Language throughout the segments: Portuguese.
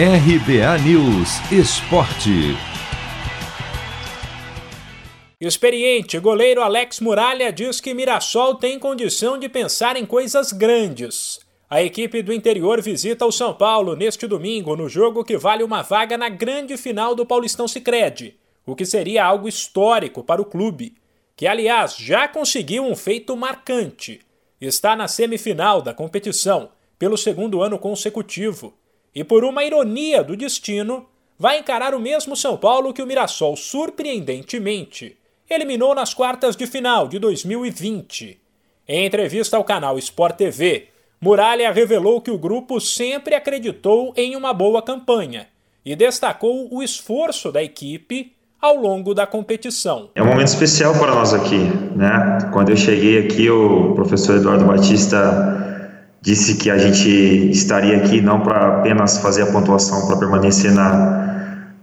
RBA News Esporte. Experiente goleiro Alex Muralha diz que Mirassol tem condição de pensar em coisas grandes. A equipe do interior visita o São Paulo neste domingo no jogo que vale uma vaga na grande final do Paulistão Sicredi, o que seria algo histórico para o clube, que aliás já conseguiu um feito marcante. Está na semifinal da competição pelo segundo ano consecutivo e, por uma ironia do destino, vai encarar o mesmo São Paulo que o Mirassol surpreendentemente eliminou nas quartas de final de 2020. Em entrevista ao canal Sport TV, Muralha revelou que o grupo sempre acreditou em uma boa campanha e destacou o esforço da equipe ao longo da competição. É um momento especial para nós aqui, né? Quando eu cheguei aqui, o professor Eduardo Batista disse que a gente estaria aqui não para apenas fazer a pontuação para permanecer na,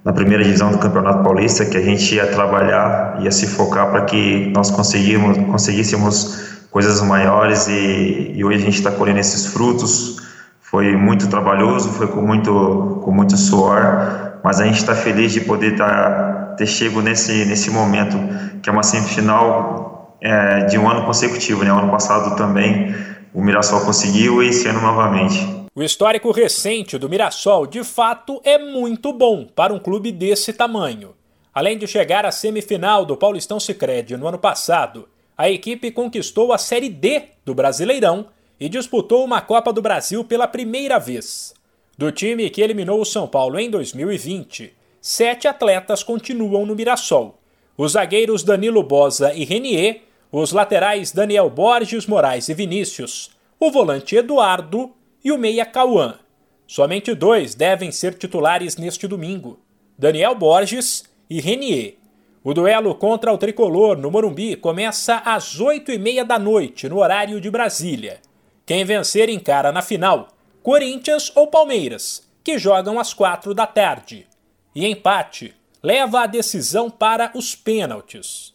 na primeira divisão do Campeonato Paulista, que a gente ia trabalhar, ia se focar para que nós conseguimos, conseguíssemos coisas maiores e, e hoje a gente está colhendo esses frutos. Foi muito trabalhoso, foi com muito, com muito suor, mas a gente está feliz de poder tá, ter chego nesse, nesse momento, que é uma semifinal é, de um ano consecutivo. Né? O ano passado também o Mirassol conseguiu e esse ano novamente. O histórico recente do Mirassol, de fato, é muito bom para um clube desse tamanho. Além de chegar à semifinal do Paulistão Sicredi no ano passado, a equipe conquistou a Série D do Brasileirão e disputou uma Copa do Brasil pela primeira vez. Do time que eliminou o São Paulo em 2020, sete atletas continuam no Mirassol. Os zagueiros Danilo Bosa e Renier os laterais Daniel Borges, Moraes e Vinícius, o volante Eduardo e o meia Cauã. Somente dois devem ser titulares neste domingo: Daniel Borges e Renier. O duelo contra o tricolor no Morumbi começa às oito e meia da noite, no horário de Brasília. Quem vencer encara na final Corinthians ou Palmeiras, que jogam às quatro da tarde. E empate leva a decisão para os pênaltis.